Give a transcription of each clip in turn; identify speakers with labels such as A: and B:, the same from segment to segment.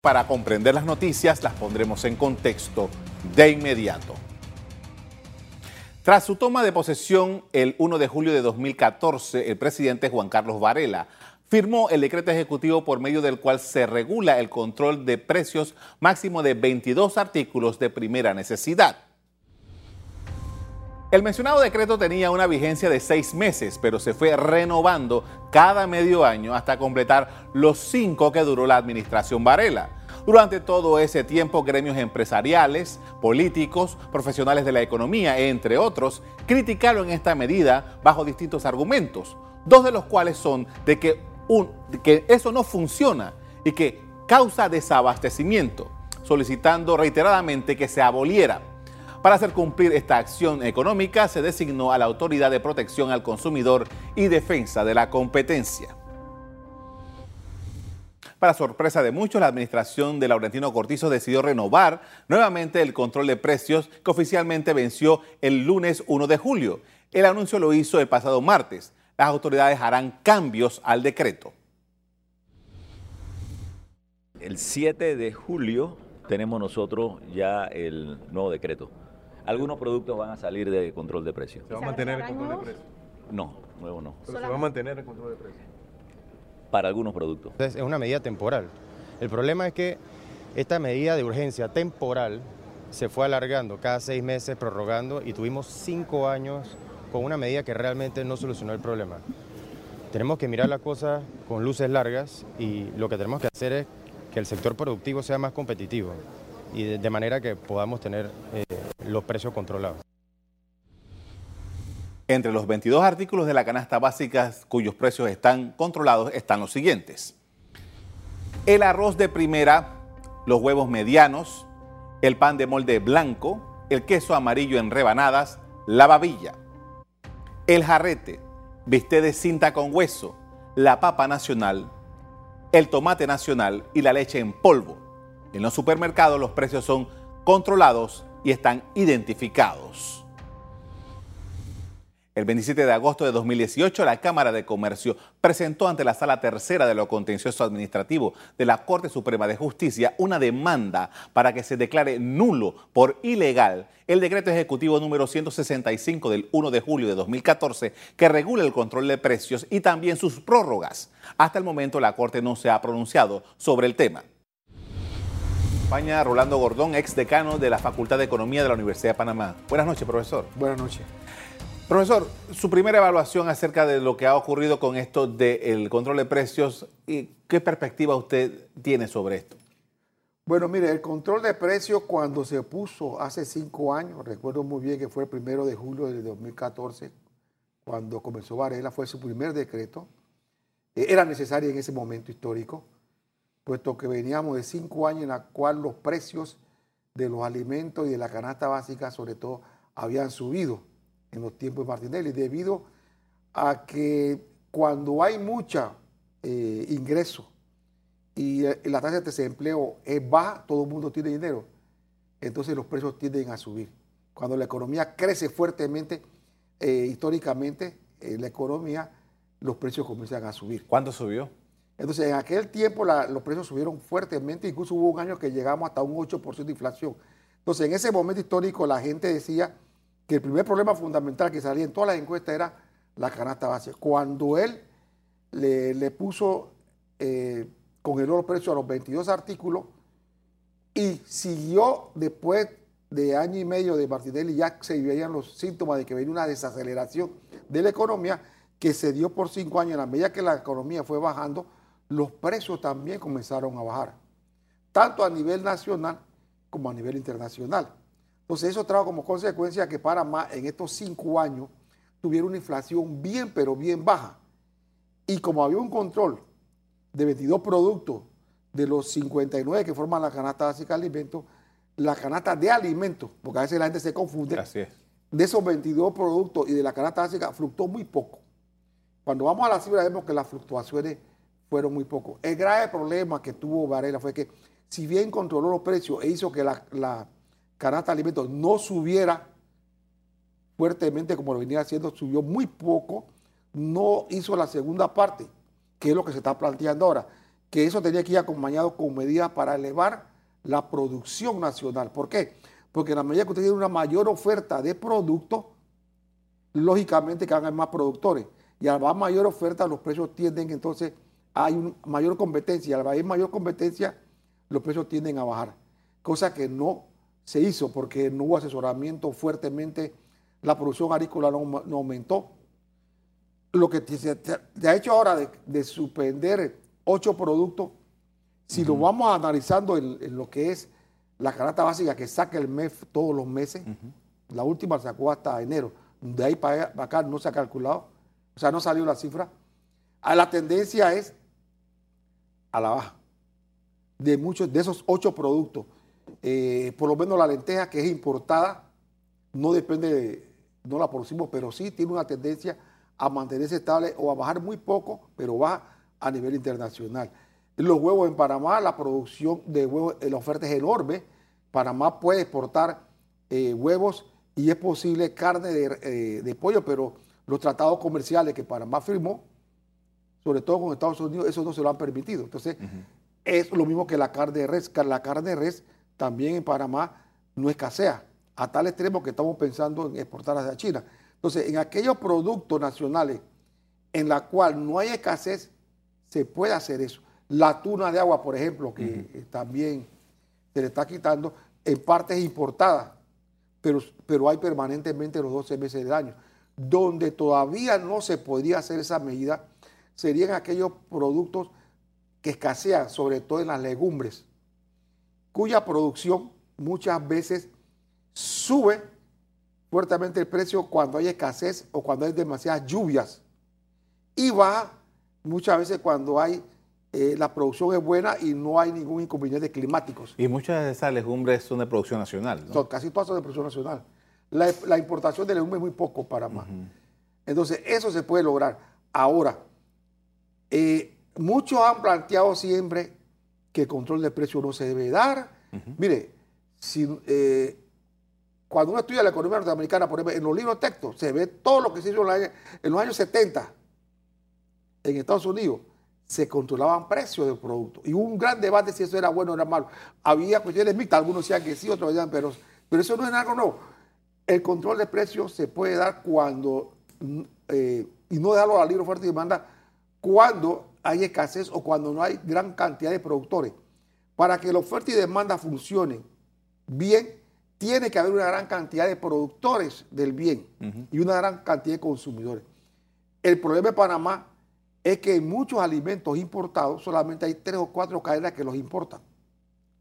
A: Para comprender las noticias las pondremos en contexto de inmediato. Tras su toma de posesión el 1 de julio de 2014, el presidente Juan Carlos Varela firmó el decreto ejecutivo por medio del cual se regula el control de precios máximo de 22 artículos de primera necesidad. El mencionado decreto tenía una vigencia de seis meses, pero se fue renovando cada medio año hasta completar los cinco que duró la administración Varela. Durante todo ese tiempo, gremios empresariales, políticos, profesionales de la economía, entre otros, criticaron esta medida bajo distintos argumentos, dos de los cuales son de que, eso no funciona y que causa desabastecimiento, solicitando reiteradamente que se aboliera. Para hacer cumplir esta acción económica se designó a la Autoridad de Protección al Consumidor y Defensa de la Competencia. Para sorpresa de muchos, la administración de Laurentino Cortizo decidió renovar nuevamente el control de precios que oficialmente venció el lunes 1 de julio. El anuncio lo hizo el pasado martes. Las autoridades harán cambios al decreto.
B: El 7 de julio tenemos nosotros ya el nuevo decreto. Algunos productos van a salir de control de precios.
C: ¿Se va a mantener el control de precios?
B: No, nuevo no.
C: Pero se va a mantener el control de precios
B: para algunos productos.
D: Es una medida temporal. El problema es que esta medida de urgencia temporal se fue alargando cada seis meses, prorrogando y tuvimos cinco años con una medida que realmente no solucionó el problema. Tenemos que mirar la cosa con luces largas y lo que tenemos que hacer es que el sector productivo sea más competitivo y de, manera que podamos tener eh, los precios controlados.
A: Entre los 22 artículos de la canasta básica cuyos precios están controlados están los siguientes. El arroz de primera, los huevos medianos, el pan de molde blanco, el queso amarillo en rebanadas, la babilla, el jarrete, bistec de cinta con hueso, la papa nacional, el tomate nacional y la leche en polvo. En los supermercados los precios son controlados y están identificados. El 27 de agosto de 2018, la Cámara de Comercio presentó ante la Sala Tercera de lo Contencioso Administrativo de la Corte Suprema de Justicia una demanda para que se declare nulo por ilegal el decreto ejecutivo número 165 del 1 de julio de 2014 que regula el control de precios y también sus prórrogas. Hasta el momento la Corte no se ha pronunciado sobre el tema. Rolando Gordón, ex decano de la Facultad de Economía de la Universidad de Panamá. Buenas noches, profesor.
E: Buenas noches.
A: Profesor, su primera evaluación acerca de lo que ha ocurrido con esto del control de precios, ¿y ¿qué perspectiva usted tiene sobre esto?
E: Bueno, mire, el control de precios cuando se puso hace cinco años, recuerdo muy bien que fue el primero de julio de 2014, cuando comenzó Varela, fue su primer decreto. Eh, era necesario en ese momento histórico, puesto que veníamos de cinco años en la cual los precios de los alimentos y de la canasta básica, sobre todo, habían subido en los tiempos de Martinelli, debido a que cuando hay mucha eh, ingreso y eh, la tasa de desempleo es baja, todo el mundo tiene dinero, entonces los precios tienden a subir. Cuando la economía crece fuertemente, eh, históricamente, la economía, los precios comienzan a subir.
A: ¿Cuánto subió?
E: Entonces, en aquel tiempo los precios subieron fuertemente, incluso hubo un año que llegamos hasta un 8% de inflación. Entonces, en ese momento histórico, la gente decía, que el primer problema fundamental que salía en todas las encuestas era la canasta básica. Cuando él le, puso, eh, congeló los precios a los 22 artículos y siguió después de año y medio de Martinelli, ya se veían los síntomas de que venía una desaceleración de la economía que se dio por cinco años. En la medida que la economía fue bajando, los precios también comenzaron a bajar, tanto a nivel nacional como a nivel internacional. Entonces eso trajo como consecuencia que Panamá en estos cinco años tuviera una inflación bien, pero bien baja. Y como había un control de 22 productos de los 59 que forman la canasta básica de alimentos, la canasta de alimentos, porque a veces la gente se confunde, de esos 22 productos y de la canasta básica fluctuó muy poco. Cuando vamos a la cifra vemos que las fluctuaciones fueron muy poco. El grave problema que tuvo Varela fue que si bien controló los precios e hizo que la canasta de alimentos no subiera fuertemente como lo venía haciendo, subió muy poco, no hizo la segunda parte, que es lo que se está planteando ahora, que eso tenía que ir acompañado con medidas para elevar la producción nacional. ¿Por qué? Porque en la medida que usted tiene una mayor oferta de productos, lógicamente que van a haber más productores. Y al haber mayor oferta, los precios tienden, entonces hay una mayor competencia. Al haber mayor competencia, los precios tienden a bajar. Cosa que no se hizo porque no hubo asesoramiento fuertemente, la producción agrícola no, no aumentó. Lo que se, se ha hecho ahora de, de suspender ocho productos, si lo vamos analizando en, lo que es la canasta básica que saca el MEF todos los meses, la última sacó hasta enero, de ahí para acá no se ha calculado, o sea, no salió la cifra. A la tendencia es a la baja de muchos de esos ocho productos. Eh, por lo menos la lenteja que es importada, no depende, de, no la producimos, pero sí tiene una tendencia a mantenerse estable o a bajar muy poco, pero va a nivel internacional. Los huevos en Panamá, la producción de huevos, la oferta es enorme. Panamá puede exportar eh, huevos y es posible carne de, eh, pollo, pero los tratados comerciales que Panamá firmó, sobre todo con Estados Unidos, eso no se lo han permitido. Entonces, es lo mismo que la carne de res. La carne de res también en Panamá no escasea, a tal extremo que estamos pensando en exportar hacia China. Entonces, en aquellos productos nacionales en la cual no hay escasez, se puede hacer eso. La tuna de agua, por ejemplo, que también se le está quitando, en parte es importada, pero, pero hay permanentemente los 12 meses del año. Donde todavía no se podría hacer esa medida serían aquellos productos que escasean, sobre todo en las legumbres, cuya producción muchas veces sube fuertemente el precio cuando hay escasez o cuando hay demasiadas lluvias. Y baja muchas veces cuando hay eh, la producción es buena y no hay ningún inconveniente climáticos.
A: Y muchas de esas legumbres son de producción nacional.
E: Son, casi todas son de producción nacional. La, importación de legumbres es muy poco para más. Entonces, eso se puede lograr. Ahora, eh, muchos han planteado siempre que el control de precios no se debe dar. Mire, si, eh, cuando uno estudia la economía norteamericana, por ejemplo, en los libros de texto, se ve todo lo que se hizo en los años, 70 en Estados Unidos. Se controlaban precios de productos. Y hubo un gran debate si eso era bueno o era malo. Había cuestiones mixtas, algunos decían que sí, otros decían, pero, pero eso no es algo nuevo. El control de precios se puede dar cuando, eh, y no dejarlo a la libre oferta y demanda, cuando hay escasez o cuando no hay gran cantidad de productores. Para que la oferta y demanda funcionen bien, tiene que haber una gran cantidad de productores del bien y una gran cantidad de consumidores. El problema de Panamá es que en muchos alimentos importados solamente hay tres o cuatro cadenas que los importan,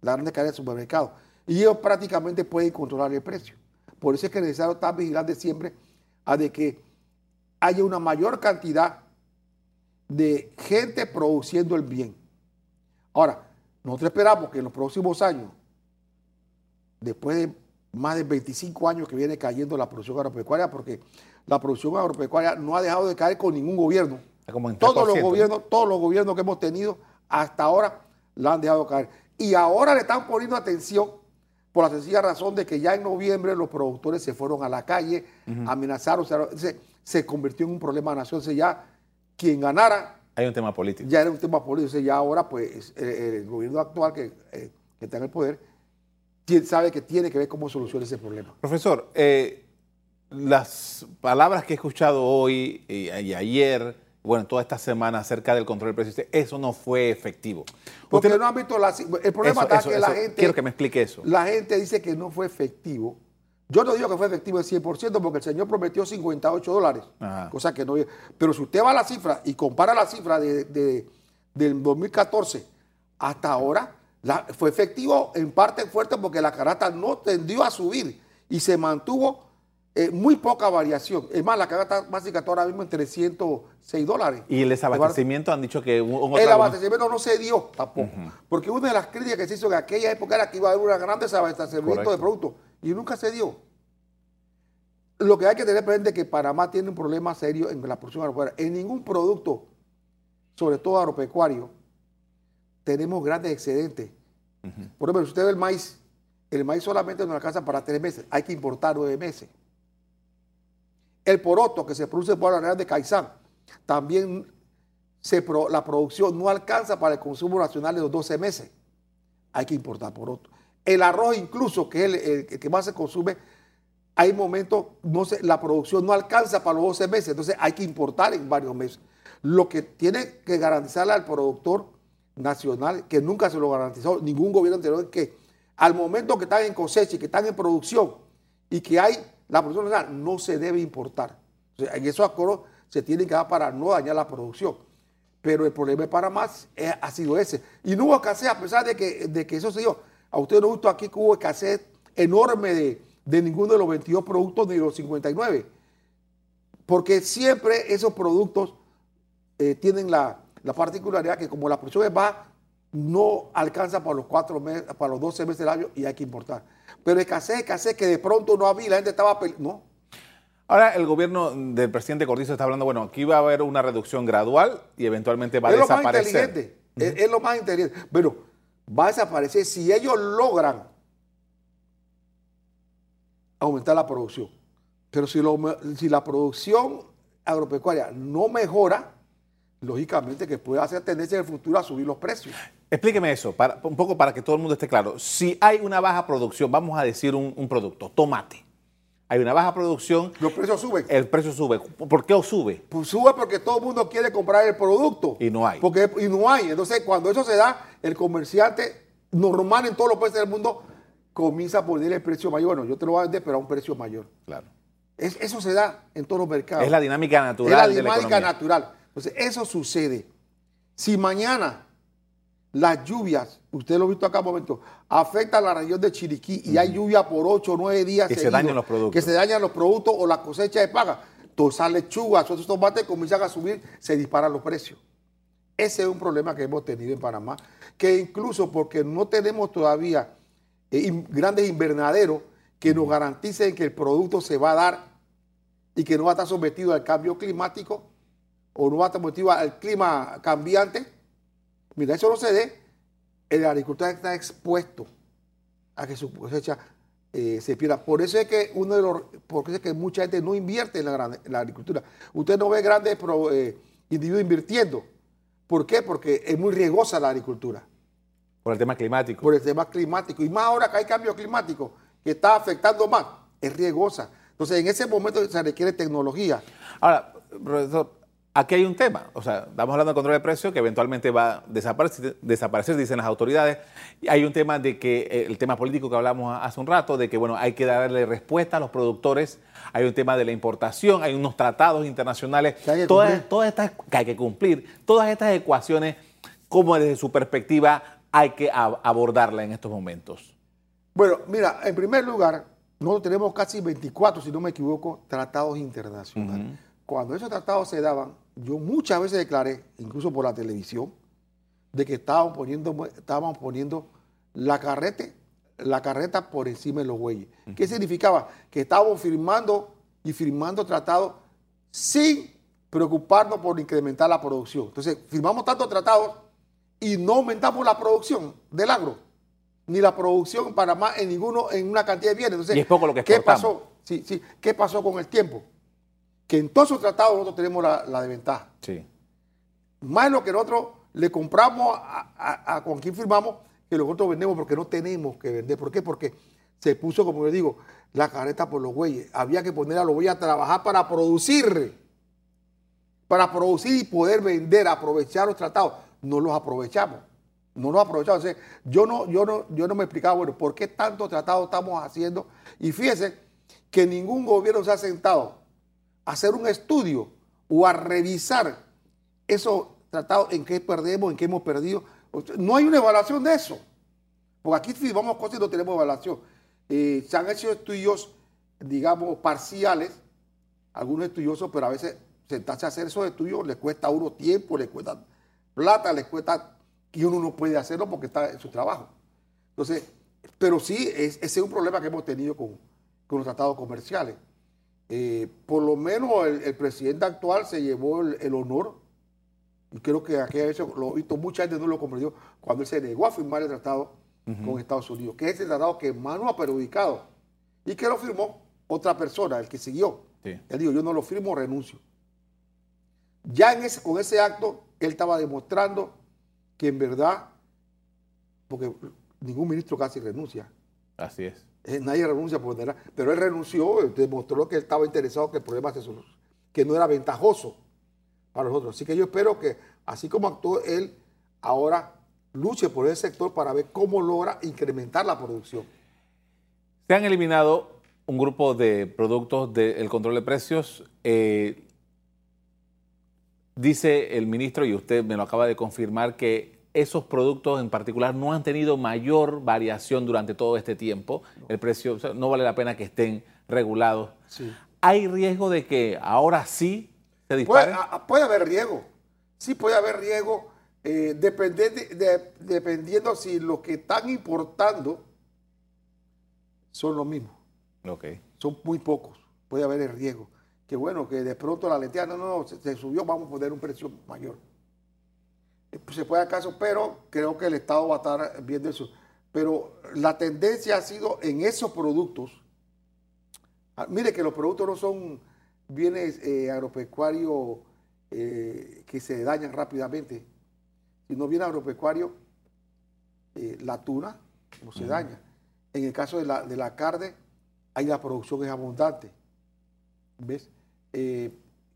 E: la grande cadena de supermercados, y ellos prácticamente pueden controlar el precio. Por eso es que es necesario estar vigilante siempre a de que haya una mayor cantidad de gente produciendo el bien. Ahora, nosotros esperamos que en los próximos años, después de más de 25 años que viene cayendo la producción agropecuaria, porque la producción agropecuaria no ha dejado de caer con ningún gobierno. todos los gobiernos, todos los gobiernos que hemos tenido hasta ahora la han dejado caer. Y ahora le están poniendo atención por la sencilla razón de que ya en noviembre los productores se fueron a la calle, amenazaron, se, se, convirtió en un problema de nación. ya quien ganara.
A: Hay un tema político.
E: Ya era un tema político. ya ahora, pues, el, gobierno actual que, eh, que está en el poder sabe que tiene que ver cómo solucionar ese problema.
A: Profesor, eh, las palabras que he escuchado hoy y, ayer, bueno, toda esta semana acerca del control del precio, eso no fue efectivo.
E: Porque no han visto la, el problema está que la gente...
A: Quiero que me explique eso.
E: La gente dice que no fue efectivo. Yo no digo que fue efectivo el 100% porque el señor prometió 58 dólares, cosa que no... Pero si usted va a la cifra y compara la cifra de, del 2014 hasta ahora, fue efectivo en parte fuerte porque la carata no tendió a subir y se mantuvo eh, muy poca variación. Es más, la carata básica está ahora mismo en 306 dólares.
A: ¿Y el desabastecimiento han dicho que...
E: el abastecimiento no se dio tampoco. Porque una de las críticas que se hizo en aquella época era que iba a haber un gran desabastecimiento de productos y nunca se dio. Lo que hay que tener presente es que Panamá tiene un problema serio en la producción agropecuaria. En ningún producto, sobre todo agropecuario, tenemos grandes excedentes. Por ejemplo, si usted ve el maíz, el maíz solamente nos alcanza para tres meses, hay que importar nueve meses. El poroto que se produce por la real de Caizán, también se la producción no alcanza para el consumo nacional de los 12 meses. Hay que importar por otro. El arroz incluso, que es el, que más se consume, hay momentos, no se- la producción no alcanza para los 12 meses, entonces hay que importar en varios meses. Lo que tiene que garantizarle al productor nacional, que nunca se lo garantizó ningún gobierno anterior, es que al momento que están en cosecha y que están en producción y que hay la producción nacional, no se debe importar. O en esos acuerdos se tienen que dar para no dañar la producción. Pero el problema de Panamá es- ha sido ese. Y no hubo escasez, a pesar de que, de que eso se dio. A usted no gustó aquí que hubo escasez enorme de, de ninguno de los 22 productos ni de los 59. Porque siempre esos productos eh, tienen la, la particularidad que como la producción es baja, no alcanza para los cuatro meses, para los 12 meses del año y hay que importar. Pero escasez, escasez que de pronto no había, la gente estaba No,
A: Ahora el gobierno del presidente Cortizo está hablando, bueno, aquí va a haber una reducción gradual y eventualmente va a
E: es lo más
A: desaparecer.
E: inteligente. es, es lo más inteligente. Pero va a desaparecer si ellos logran aumentar la producción. Pero si, lo si la producción agropecuaria no mejora, lógicamente que puede hacer tendencia en el futuro a subir los precios.
A: Explíqueme eso, para- un poco para que todo el mundo esté claro. Si hay una baja producción, vamos a decir un, un producto, tomate. Hay una baja producción,
E: Los precios suben.
A: el precio sube. ¿Por qué sube?
E: Pues sube porque todo el mundo quiere comprar el producto.
A: Y no hay.
E: Porque, y no hay. Entonces, cuando eso se da, el comerciante normal en todos los países del mundo comienza a poner el precio mayor. Bueno, yo te lo voy a vender, pero a un precio mayor.
A: Claro.
E: Es- eso se da en todos los mercados.
A: Es la dinámica natural
E: Es la
A: de la
E: dinámica natural. Entonces, eso sucede. Si mañana las lluvias, usted lo ha visto acá un momento, afectan a la región de Chiriquí y hay lluvia por 8 o 9 días
A: Que se dañan los productos.
E: Que se dañan los productos o la cosecha de paga. Todas esas lechugas, todos esos tomates comienzan a subir, se disparan los precios. Ese es un problema que hemos tenido en Panamá, que incluso porque no tenemos todavía eh, grandes invernaderos que nos garanticen que el producto se va a dar y que no va a estar sometido al cambio climático o no va a estar sometido al clima cambiante. Mira, eso no se dé, el agricultor está expuesto a que su cosecha eh, se pierda. Por eso es que uno de los, por eso es que mucha gente no invierte en la, gran- en la agricultura. Usted no ve grandes pro- eh, individuos invirtiendo. ¿Por qué? Porque es muy riesgosa la agricultura
A: Por el tema climático.
E: por el tema climático. Y más ahora que hay cambio climático que está afectando más, es riesgosa. Entonces, en ese momento se requiere tecnología.
A: Ahora, profesor, aquí hay un tema. O sea, estamos hablando de control de precios que eventualmente va a desaparecer, desaparecer, dicen las autoridades. Hay un tema de que, eh, el tema político que hablamos hace un rato, de que, bueno, hay que darle respuesta a los productores. Hay un tema de la importación, hay unos tratados internacionales.
E: Que hay que
A: todas,
E: cumplir.
A: todas estas que hay que cumplir. Todas estas ecuaciones, ¿cómo desde su perspectiva hay que ab- abordarla en estos momentos?
E: Bueno, mira, en primer lugar, nosotros tenemos casi 24, si no me equivoco, tratados internacionales. Cuando esos tratados se daban, yo muchas veces declaré, incluso por la televisión, de que estaban poniendo, estaban poniendo la carreta, la carreta por encima de los bueyes. ¿Qué significaba? Que estábamos firmando y firmando tratados sin preocuparnos por incrementar la producción. Entonces, firmamos tantos tratados y no aumentamos la producción del agro, ni la producción en Panamá en ninguno, en una cantidad de bienes. Entonces,
A: Y es poco lo que
E: ¿qué pasó? Sí, sí. ¿Qué pasó con el tiempo? Que en todos esos tratados nosotros tenemos la, la desventaja.
A: Sí.
E: Más lo que nosotros le compramos a, a- a con quien firmamos, que nosotros vendemos porque no tenemos que vender. ¿Por qué? Porque se puso, como yo digo, la careta por los bueyes. Había que poner a los bueyes a trabajar para producir. Para producir y poder vender, aprovechar los tratados. No los aprovechamos. No los aprovechamos. O sea, yo, no, yo, no, yo no me explicaba, bueno, ¿por qué tantos tratados estamos haciendo? Y fíjense que ningún gobierno se ha sentado hacer un estudio o a revisar esos tratados, en qué perdemos, en qué hemos perdido. No hay una evaluación de eso. Porque aquí firmamos cosas y no tenemos evaluación. Eh, se han hecho estudios, digamos, parciales, algunos estudiosos, pero a veces sentarse a hacer esos estudios les cuesta a uno tiempo, les cuesta plata, les cuesta y uno no puede hacerlo porque está en su trabajo. Entonces, pero sí, es- ese es un problema que hemos tenido con, con los tratados comerciales. Eh, por lo menos el, el presidente actual se llevó el, el honor, y creo que aquella vez lo he visto, mucha gente no lo comprendió, cuando él se negó a firmar el tratado con Estados Unidos, que es el tratado que más nos ha perjudicado, y que lo firmó otra persona, el que siguió.
A: Sí.
E: Él dijo, yo no lo firmo, renuncio. Ya en ese, con ese acto él estaba demostrando que en verdad, porque ningún ministro casi renuncia,
A: Así es.
E: eh, nadie renuncia por tener- pero él renunció, demostró que él estaba interesado que el problema se solu- que no era ventajoso para nosotros. Así que yo espero que, así como actuó él, ahora luche por ese sector para ver cómo logra incrementar la producción.
A: Se han eliminado un grupo de productos del control de precios. eh, dice el ministro, y usted me lo acaba de confirmar, que esos productos en particular no han tenido mayor variación durante todo este tiempo. El precio, o sea, no vale la pena que estén regulados.
E: Sí.
A: ¿Hay riesgo de que ahora sí se dispare?
E: a- a- puede haber riesgo, sí puede haber riesgo, eh, depende- de- de- dependiendo si lo que están importando son los mismos.
A: Ok.
E: son muy pocos. Puede haber el riesgo. Que bueno, que de pronto la lenteja, no, no, no, se, se subió, vamos a poner un precio mayor. Se puede acaso, pero creo que el Estado va a estar viendo eso. Pero la tendencia ha sido en esos productos. Ah, mire que los productos no son bienes eh, agropecuarios eh, que se dañan rápidamente, sino bienes agropecuarios, eh, la tuna no se daña. En el caso de la, de la carne, ahí la producción es abundante. ¿Ves?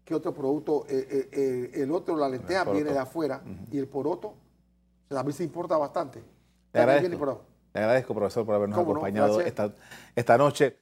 E: ¿Qué otro producto? Eh, eh, eh, el otro, la lenteja,
A: poroto.
E: viene de afuera y el poroto también se importa bastante. Viene
A: agradezco.
E: importado.
A: Le agradezco, profesor, por habernos
E: no,
A: acompañado
E: gracias.
A: esta, esta noche.